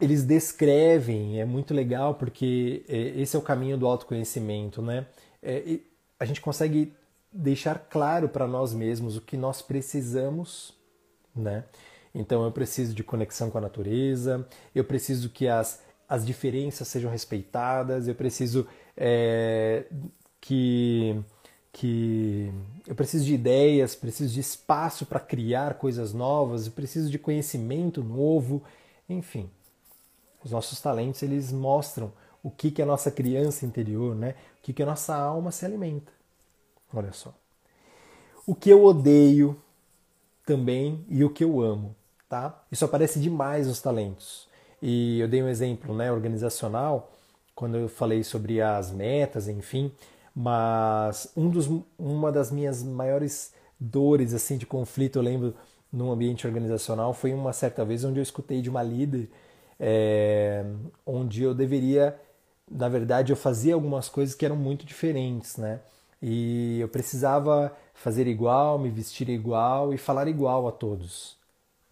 Speaker 1: eles descrevem, é muito legal porque é, esse é o caminho do autoconhecimento, né? É, a gente consegue deixar claro para nós mesmos o que nós precisamos, né? Então eu preciso de conexão com a natureza, eu preciso que as, as diferenças sejam respeitadas, eu preciso é, que, que eu preciso de ideias, preciso de espaço para criar coisas novas, eu preciso de conhecimento novo, enfim. Os nossos talentos eles mostram o que, que a nossa criança interior, né? o que, que a nossa alma se alimenta. Olha só. O que eu odeio também e o que eu amo. Tá? Isso aparece demais nos talentos. E eu dei um exemplo né, organizacional quando eu falei sobre as metas, enfim, mas um dos, uma das minhas maiores dores assim de conflito, eu lembro, num ambiente organizacional, foi uma certa vez onde eu escutei de uma líder é, onde eu deveria, na verdade, eu fazia algumas coisas que eram muito diferentes, né? E eu precisava fazer igual, me vestir igual e falar igual a todos.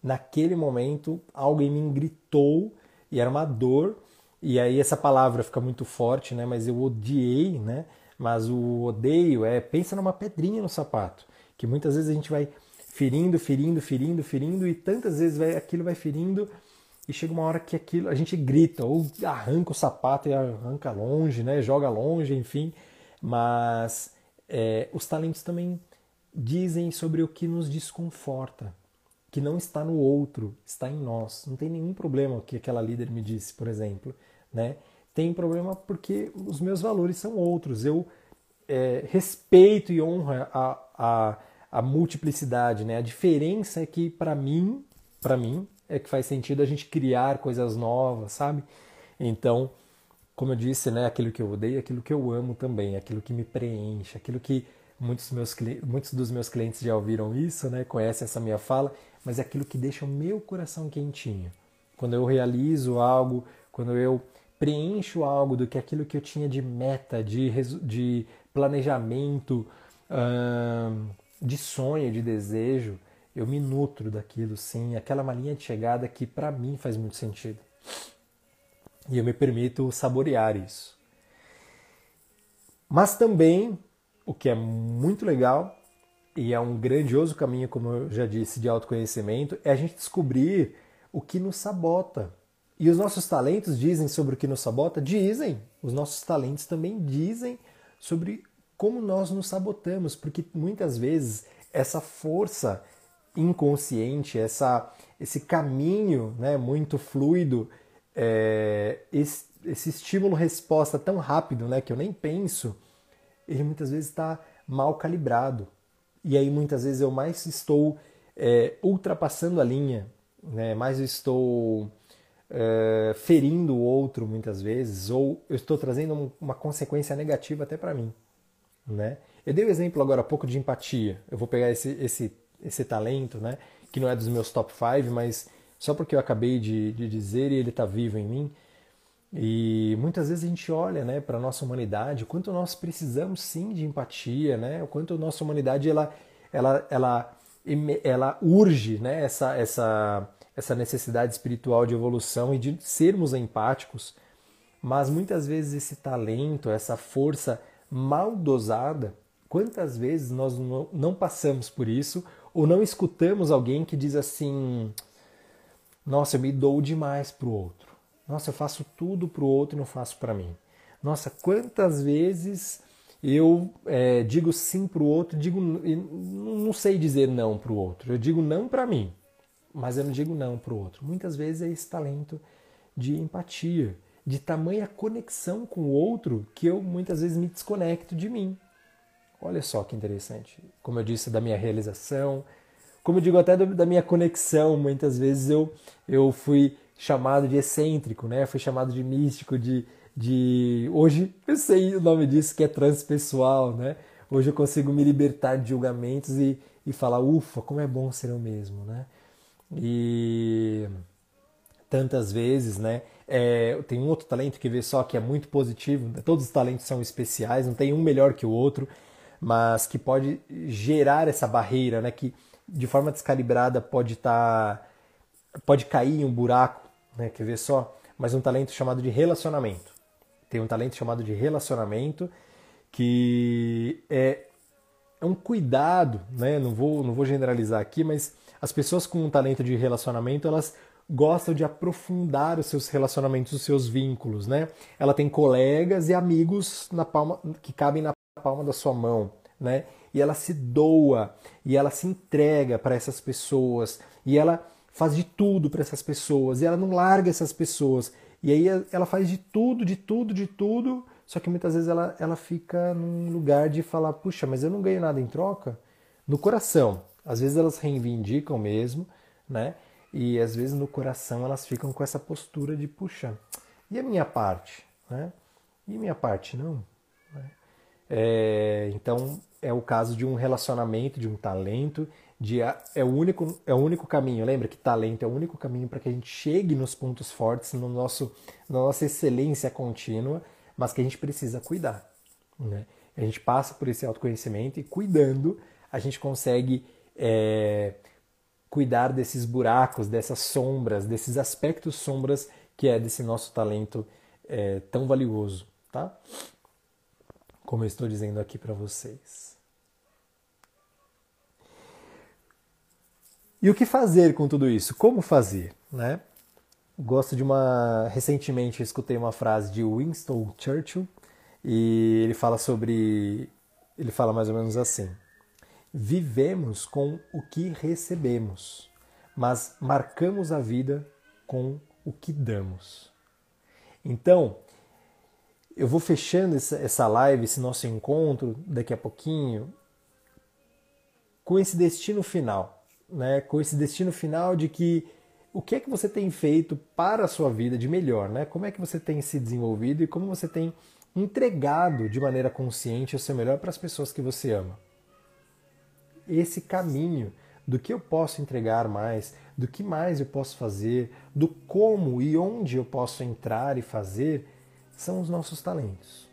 Speaker 1: Naquele momento, alguém me gritou e era uma dor. E aí essa palavra fica muito forte, né? Mas eu odiei, né? Mas o odeio é pensa numa pedrinha no sapato, que muitas vezes a gente vai ferindo, ferindo, ferindo, ferindo e tantas vezes vai, aquilo vai ferindo e chega uma hora que aquilo a gente grita ou arranca o sapato e arranca longe, né? Joga longe, enfim. Mas é, os talentos também dizem sobre o que nos desconforta, que não está no outro, está em nós. Não tem nenhum problema o que aquela líder me disse, por exemplo, né? Tem problema porque os meus valores são outros. Eu é, respeito e honro a, a, a multiplicidade, né? A diferença é que para mim, para mim, é que faz sentido a gente criar coisas novas, sabe? Então, como eu disse, né, aquilo que eu odeio, aquilo que eu amo também, aquilo que me preenche, aquilo que muitos, meus, muitos dos meus clientes já ouviram isso, né, conhecem essa minha fala, mas é aquilo que deixa o meu coração quentinho. Quando eu realizo algo, quando eu preencho algo do que aquilo que eu tinha de meta, de, de planejamento, de sonho, de desejo, eu me nutro daquilo, sim, aquela malinha de chegada que para mim faz muito sentido. E eu me permito saborear isso. Mas também, o que é muito legal e é um grandioso caminho, como eu já disse, de autoconhecimento, é a gente descobrir o que nos sabota. E os nossos talentos dizem sobre o que nos sabota? Dizem. Os nossos talentos também dizem sobre como nós nos sabotamos, porque muitas vezes essa força inconsciente, essa, esse caminho né, muito fluido, é, esse, esse estímulo-resposta tão rápido né, que eu nem penso, ele muitas vezes está mal calibrado. E aí muitas vezes eu mais estou é, ultrapassando a linha, né, mais estou é, ferindo o outro muitas vezes, ou eu estou trazendo uma consequência negativa até para mim. Né? Eu dei o um exemplo agora há pouco de empatia. Eu vou pegar esse, esse esse talento, né? Que não é dos meus top 5, mas só porque eu acabei de, de dizer e ele está vivo em mim. E muitas vezes a gente olha, né, para a nossa humanidade, o quanto nós precisamos sim de empatia, né? O quanto a nossa humanidade ela ela ela ela urge, né, essa essa essa necessidade espiritual de evolução e de sermos empáticos. Mas muitas vezes esse talento, essa força mal dosada, quantas vezes nós não passamos por isso ou não escutamos alguém que diz assim: Nossa, eu me dou demais para o outro. Nossa, eu faço tudo para o outro e não faço para mim. Nossa, quantas vezes eu é, digo sim para o outro, digo não sei dizer não para o outro. Eu digo não para mim, mas eu não digo não para o outro. Muitas vezes é esse talento de empatia, de tamanha conexão com o outro que eu muitas vezes me desconecto de mim. Olha só que interessante. Como eu disse, da minha realização, como eu digo até da minha conexão. Muitas vezes eu, eu fui chamado de excêntrico, né? Fui chamado de místico, de, de. Hoje eu sei o nome disso que é transpessoal, né? Hoje eu consigo me libertar de julgamentos e, e falar, ufa, como é bom ser eu mesmo, né? E tantas vezes, né? É, tem um outro talento que vê só que é muito positivo. Todos os talentos são especiais, não tem um melhor que o outro, mas que pode gerar essa barreira, né? Que de forma descalibrada pode estar, tá, pode cair em um buraco, né? Quer ver só? Mas um talento chamado de relacionamento. Tem um talento chamado de relacionamento que é, é um cuidado, né? Não vou, não vou generalizar aqui, mas as pessoas com um talento de relacionamento, elas gostam de aprofundar os seus relacionamentos, os seus vínculos, né? Ela tem colegas e amigos na palma que cabem na palma da sua mão, né? E ela se doa e ela se entrega para essas pessoas e ela faz de tudo para essas pessoas e ela não larga essas pessoas. E aí ela faz de tudo, de tudo, de tudo, só que muitas vezes ela, ela fica num lugar de falar, puxa, mas eu não ganho nada em troca. No coração, às vezes elas reivindicam mesmo, né? E às vezes no coração elas ficam com essa postura de, puxa, e a minha parte? Né? E a minha parte não? É, então é o caso de um relacionamento, de um talento, de é o único é o único caminho. Lembra que talento é o único caminho para que a gente chegue nos pontos fortes, no nosso na nossa excelência contínua, mas que a gente precisa cuidar. Né? A gente passa por esse autoconhecimento e cuidando a gente consegue é, cuidar desses buracos, dessas sombras, desses aspectos sombras que é desse nosso talento é, tão valioso, tá? Como eu estou dizendo aqui para vocês. E o que fazer com tudo isso? Como fazer, né? Gosto de uma. Recentemente escutei uma frase de Winston Churchill e ele fala sobre. Ele fala mais ou menos assim: Vivemos com o que recebemos, mas marcamos a vida com o que damos. Então, eu vou fechando essa live, esse nosso encontro daqui a pouquinho, com esse destino final, né? Com esse destino final de que o que é que você tem feito para a sua vida de melhor, né? Como é que você tem se desenvolvido e como você tem entregado de maneira consciente o seu melhor para as pessoas que você ama esse caminho do que eu posso entregar mais, do que mais eu posso fazer, do como e onde eu posso entrar e fazer, são os nossos talentos.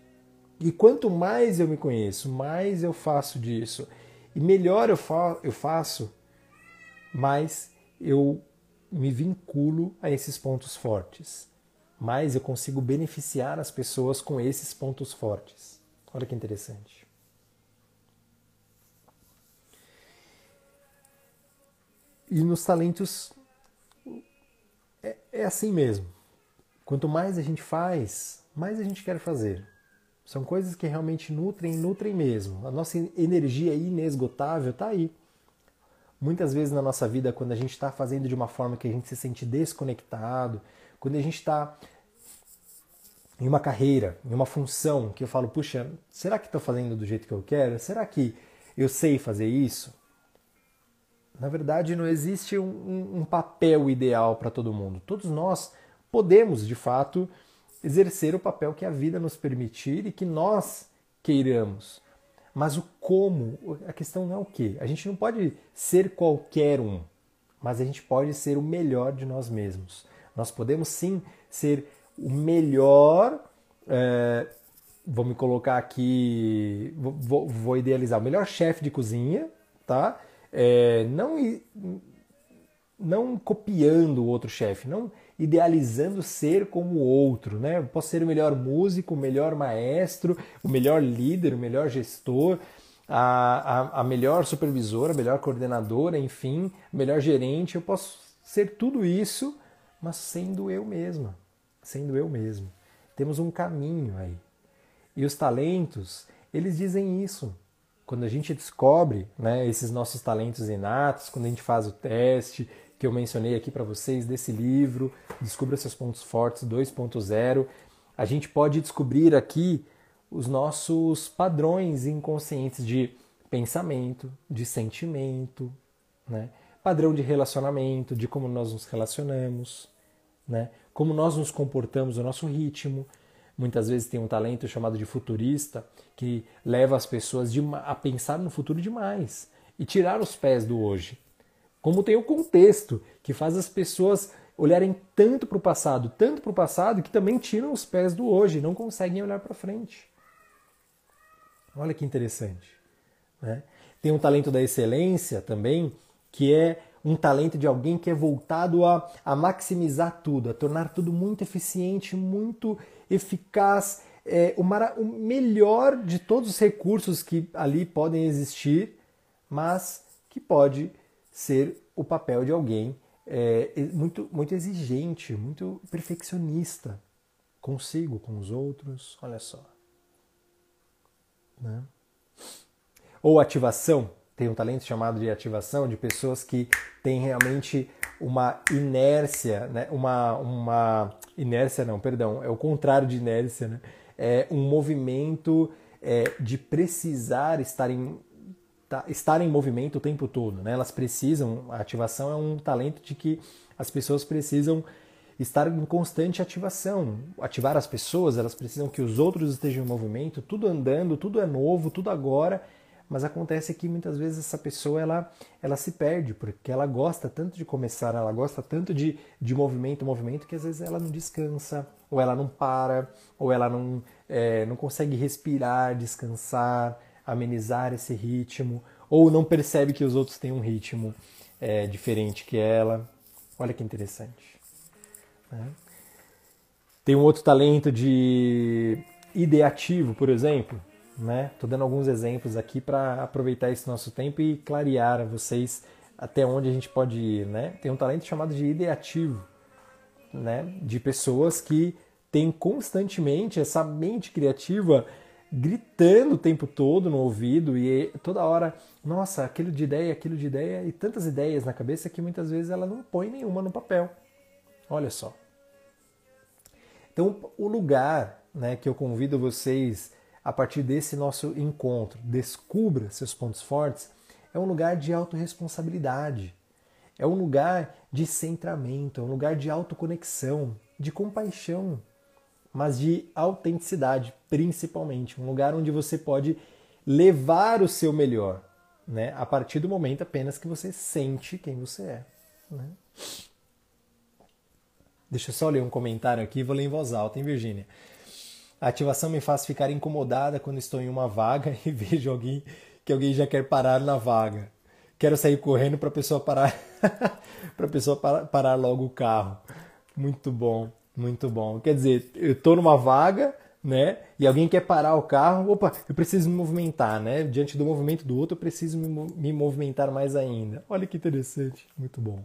Speaker 1: E quanto mais eu me conheço, mais eu faço disso, e melhor eu, fa eu faço, mais eu me vinculo a esses pontos fortes, mais eu consigo beneficiar as pessoas com esses pontos fortes. Olha que interessante. E nos talentos é, é assim mesmo. Quanto mais a gente faz, mais a gente quer fazer. São coisas que realmente nutrem, nutrem mesmo. A nossa energia inesgotável está aí. Muitas vezes na nossa vida, quando a gente está fazendo de uma forma que a gente se sente desconectado, quando a gente está em uma carreira, em uma função, que eu falo, puxa, será que estou fazendo do jeito que eu quero? Será que eu sei fazer isso? Na verdade, não existe um, um papel ideal para todo mundo. Todos nós podemos, de fato, exercer o papel que a vida nos permitir e que nós queiramos. Mas o como, a questão não é o que. A gente não pode ser qualquer um, mas a gente pode ser o melhor de nós mesmos. Nós podemos sim ser o melhor. É, vou me colocar aqui, vou, vou idealizar o melhor chefe de cozinha, tá? é, não, não copiando o outro chefe, não idealizando ser como o outro, né? Eu posso ser o melhor músico, o melhor maestro, o melhor líder, o melhor gestor, a, a, a melhor supervisora, a melhor coordenadora, enfim, o melhor gerente. Eu posso ser tudo isso, mas sendo eu mesma, sendo eu mesmo. Temos um caminho aí. E os talentos, eles dizem isso quando a gente descobre né, esses nossos talentos inatos, quando a gente faz o teste que eu mencionei aqui para vocês desse livro, Descubra seus pontos fortes 2.0, a gente pode descobrir aqui os nossos padrões inconscientes de pensamento, de sentimento, né? padrão de relacionamento, de como nós nos relacionamos, né? como nós nos comportamos, o nosso ritmo, muitas vezes tem um talento chamado de futurista que leva as pessoas a pensar no futuro demais e tirar os pés do hoje. Como tem o contexto que faz as pessoas olharem tanto para o passado, tanto para o passado, que também tiram os pés do hoje, não conseguem olhar para frente. Olha que interessante. Né? Tem um talento da excelência também, que é um talento de alguém que é voltado a, a maximizar tudo, a tornar tudo muito eficiente, muito eficaz, é, o, o melhor de todos os recursos que ali podem existir, mas que pode ser o papel de alguém é, muito, muito exigente, muito perfeccionista consigo, com os outros. Olha só. Né? Ou ativação, tem um talento chamado de ativação, de pessoas que têm realmente uma inércia, né? uma, uma inércia não, perdão, é o contrário de inércia, né? é um movimento é, de precisar estar em, estar em movimento o tempo todo. Né? Elas precisam, a ativação é um talento de que as pessoas precisam estar em constante ativação. Ativar as pessoas, elas precisam que os outros estejam em movimento, tudo andando, tudo é novo, tudo agora. Mas acontece que muitas vezes essa pessoa ela, ela se perde, porque ela gosta tanto de começar, ela gosta tanto de, de movimento, movimento, que às vezes ela não descansa, ou ela não para, ou ela não, é, não consegue respirar, descansar, amenizar esse ritmo, ou não percebe que os outros têm um ritmo é, diferente que ela. Olha que interessante. Né? Tem um outro talento de ideativo, por exemplo. Né? Tô dando alguns exemplos aqui para aproveitar esse nosso tempo e clarear a vocês até onde a gente pode ir. Né? Tem um talento chamado de ideativo, né? de pessoas que têm constantemente essa mente criativa gritando o tempo todo no ouvido e toda hora, nossa, aquilo de ideia, aquilo de ideia e tantas ideias na cabeça que muitas vezes ela não põe nenhuma no papel. Olha só. Então, o lugar né, que eu convido vocês a partir desse nosso encontro, descubra seus pontos fortes, é um lugar de autorresponsabilidade. É um lugar de centramento, é um lugar de autoconexão, de compaixão, mas de autenticidade, principalmente. Um lugar onde você pode levar o seu melhor, né? a partir do momento apenas que você sente quem você é. Né? Deixa eu só ler um comentário aqui, vou ler em voz alta, hein, Virgínia? A ativação me faz ficar incomodada quando estou em uma vaga e vejo alguém que alguém já quer parar na vaga. Quero sair correndo para a pessoa parar para pessoa parar, parar logo o carro. Muito bom, muito bom. Quer dizer, eu estou numa vaga, né? E alguém quer parar o carro, opa, eu preciso me movimentar, né? Diante do movimento do outro, eu preciso me, me movimentar mais ainda. Olha que interessante, muito bom.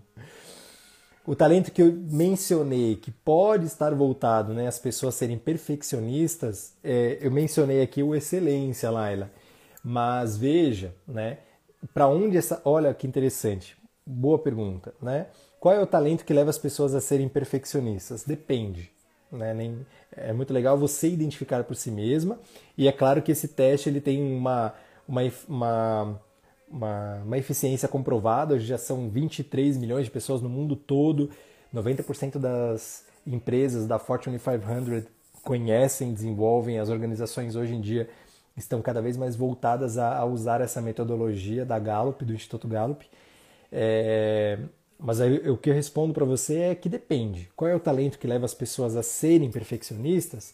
Speaker 1: O talento que eu mencionei, que pode estar voltado né, às pessoas serem perfeccionistas, é, eu mencionei aqui o excelência, Laila. Mas veja, né, para onde essa. Olha que interessante, boa pergunta, né? Qual é o talento que leva as pessoas a serem perfeccionistas? Depende. Né? Nem, é muito legal você identificar por si mesma, e é claro que esse teste ele tem uma, uma, uma uma, uma eficiência comprovada, hoje já são 23 milhões de pessoas no mundo todo, 90% das empresas da Fortune 500 conhecem, desenvolvem, as organizações hoje em dia estão cada vez mais voltadas a, a usar essa metodologia da Gallup, do Instituto Gallup. É, mas aí, o que eu respondo para você é que depende. Qual é o talento que leva as pessoas a serem perfeccionistas?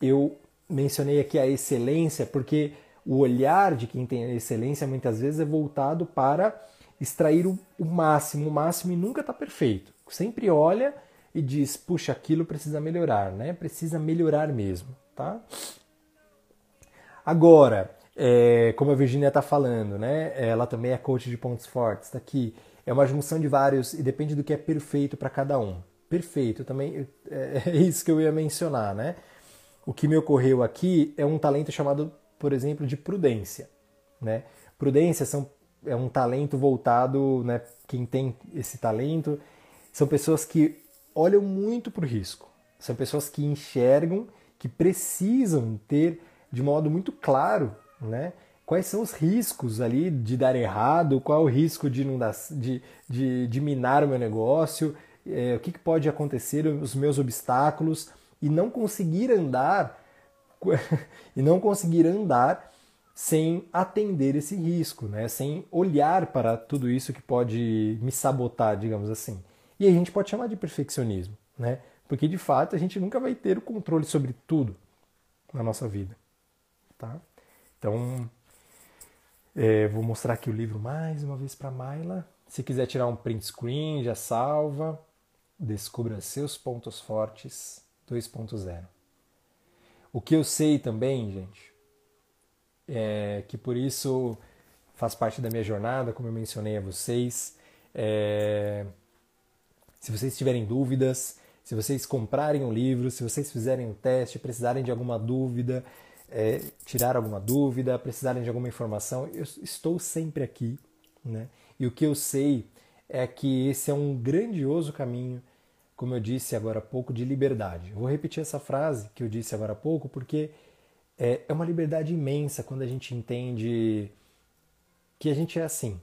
Speaker 1: Eu mencionei aqui a excelência porque o olhar de quem tem a excelência muitas vezes é voltado para extrair o, máximo, o máximo e nunca está perfeito. Sempre olha e diz, puxa, aquilo precisa melhorar, né? Precisa melhorar mesmo, tá? Agora, é, como a Virginia está falando, né? Ela também é coach de pontos fortes, está aqui. É uma junção de vários e depende do que é perfeito para cada um. Perfeito, também é, é isso que eu ia mencionar, né? O que me ocorreu aqui é um talento chamado por exemplo, de prudência. Né? Prudência são, é um talento voltado, né, quem tem esse talento, são pessoas que olham muito para o risco. São pessoas que enxergam, que precisam ter de modo muito claro né, quais são os riscos ali de dar errado, qual é o risco de, não dar, de, de, de minar o meu negócio, é, o que, que pode acontecer, os meus obstáculos, e não conseguir andar e não conseguir andar sem atender esse risco, né? sem olhar para tudo isso que pode me sabotar, digamos assim. E a gente pode chamar de perfeccionismo, né? Porque de fato a gente nunca vai ter o controle sobre tudo na nossa vida, tá? Então, é, vou mostrar aqui o livro mais uma vez para Maila. Se quiser tirar um print screen, já salva. Descubra seus pontos fortes 2.0. O que eu sei também, gente, é que por isso faz parte da minha jornada, como eu mencionei a vocês. É... Se vocês tiverem dúvidas, se vocês comprarem um livro, se vocês fizerem um teste, precisarem de alguma dúvida, é, tirar alguma dúvida, precisarem de alguma informação, eu estou sempre aqui. Né? E o que eu sei é que esse é um grandioso caminho, como eu disse agora há pouco, de liberdade. Vou repetir essa frase que eu disse agora há pouco porque é, é uma liberdade imensa quando a gente entende que a gente é assim.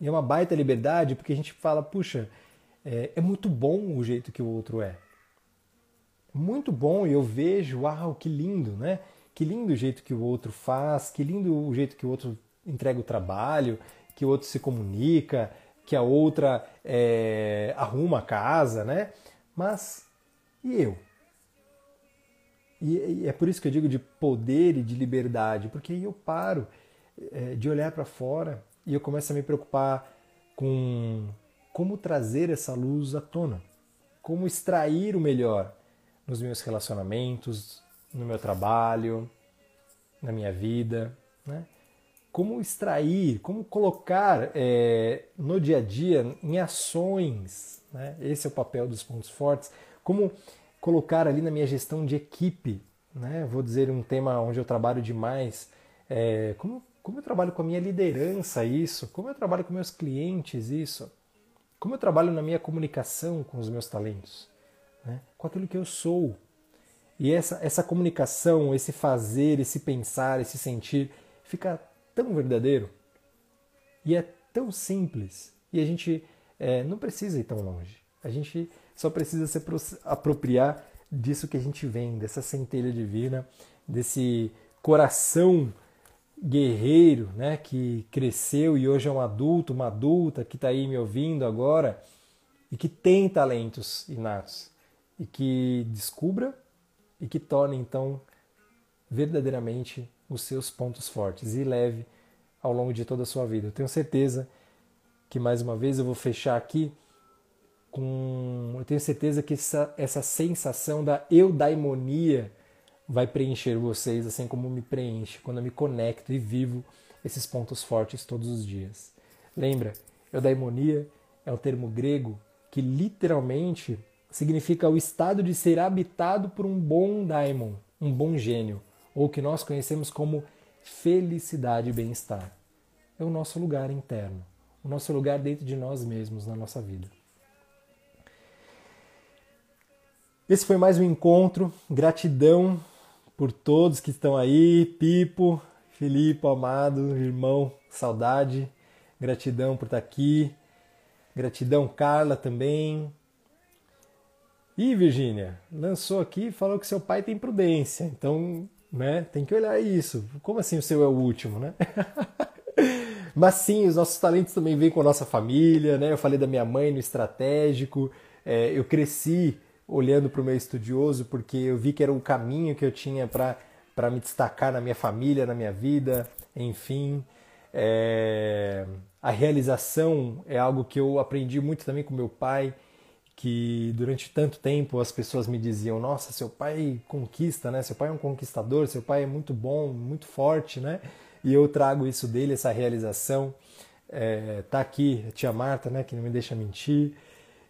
Speaker 1: E é uma baita liberdade porque a gente fala, puxa, é, é muito bom o jeito que o outro é. Muito bom e eu vejo, uau, que lindo, né? Que lindo o jeito que o outro faz, que lindo o jeito que o outro entrega o trabalho, que o outro se comunica, que a outra é, arruma a casa, né? Mas e eu? E, é por isso que eu digo de poder e de liberdade, porque aí eu paro é, de olhar para fora e eu começo a me preocupar com como trazer essa luz à tona, como extrair o melhor nos meus relacionamentos, no meu trabalho, na minha vida, né? Como extrair, como colocar é, no dia a dia em ações, né? Esse é o papel dos pontos fortes. Como colocar ali na minha gestão de equipe, né? Vou dizer um tema onde eu trabalho demais. É, como, como eu trabalho com a minha liderança isso? Como eu trabalho com meus clientes isso? Como eu trabalho na minha comunicação com os meus talentos, né? com aquilo que eu sou. E essa, essa comunicação, esse fazer, esse pensar, esse sentir, fica tão verdadeiro e é tão simples. E a gente é, não precisa ir tão longe. A gente só precisa se apropriar disso que a gente vem, dessa centelha divina, desse coração guerreiro, né, que cresceu e hoje é um adulto, uma adulta que está aí me ouvindo agora e que tem talentos inatos e que descubra e que torne então verdadeiramente os seus pontos fortes e leve ao longo de toda a sua vida. Eu tenho certeza que mais uma vez eu vou fechar aqui com eu tenho certeza que essa, essa sensação da eudaimonia vai preencher vocês, assim como me preenche quando eu me conecto e vivo esses pontos fortes todos os dias. Lembra, eudaimonia é um termo grego que literalmente significa o estado de ser habitado por um bom daimon, um bom gênio, ou que nós conhecemos como felicidade e bem-estar. É o nosso lugar interno, o nosso lugar dentro de nós mesmos na nossa vida. Esse foi mais um encontro. Gratidão por todos que estão aí, Pipo, Filipe, amado, irmão, saudade, gratidão por estar aqui, gratidão Carla também. E Virgínia, lançou aqui e falou que seu pai tem prudência, então, né, tem que olhar isso. Como assim o seu é o último, né? Mas sim, os nossos talentos também vêm com a nossa família, né? Eu falei da minha mãe no estratégico, é, eu cresci olhando para o meu estudioso, porque eu vi que era o caminho que eu tinha para me destacar na minha família, na minha vida, enfim. É... A realização é algo que eu aprendi muito também com meu pai, que durante tanto tempo as pessoas me diziam: Nossa, seu pai conquista, né? Seu pai é um conquistador, seu pai é muito bom, muito forte, né? E eu trago isso dele, essa realização. É, tá aqui a tia Marta, né? Que não me deixa mentir.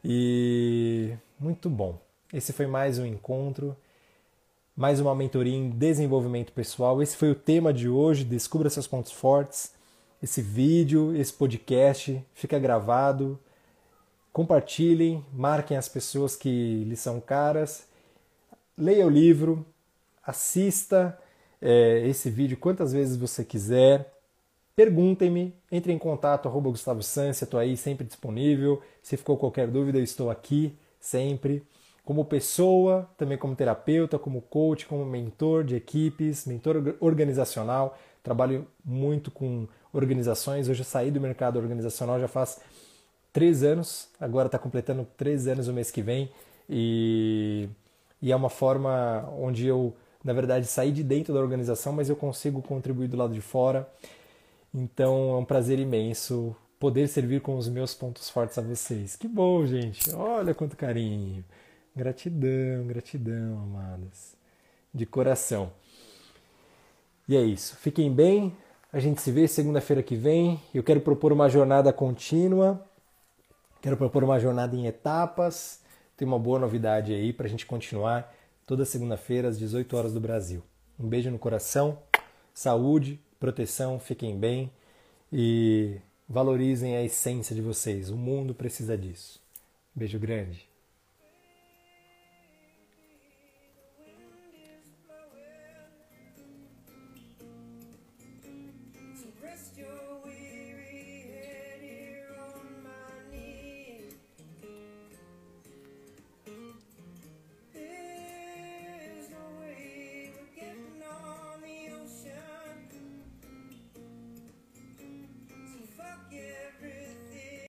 Speaker 1: E muito bom. Esse foi mais um encontro, mais uma mentoria em desenvolvimento pessoal. Esse foi o tema de hoje. Descubra seus pontos fortes. Esse vídeo, esse podcast fica gravado. Compartilhem, marquem as pessoas que lhe são caras. Leia o livro, assista é, esse vídeo quantas vezes você quiser. Perguntem-me, entre em contato, arroba Gustavo Sansi, estou aí sempre disponível. Se ficou qualquer dúvida, eu estou aqui sempre como pessoa, também como terapeuta, como coach, como mentor de equipes, mentor organizacional. Trabalho muito com organizações. Hoje eu saí do mercado organizacional já faz três anos, agora está completando três anos o mês que vem, e, e é uma forma onde eu, na verdade, saí de dentro da organização, mas eu consigo contribuir do lado de fora. Então é um prazer imenso poder servir com os meus pontos fortes a vocês. Que bom, gente! Olha quanto carinho! Gratidão, gratidão, amadas. De coração. E é isso. Fiquem bem. A gente se vê segunda-feira que vem. Eu quero propor uma jornada contínua. Quero propor uma jornada em etapas. Tem uma boa novidade aí para a gente continuar toda segunda-feira às 18 horas do Brasil. Um beijo no coração, saúde, proteção, fiquem bem e valorizem a essência de vocês. O mundo precisa disso. Beijo grande.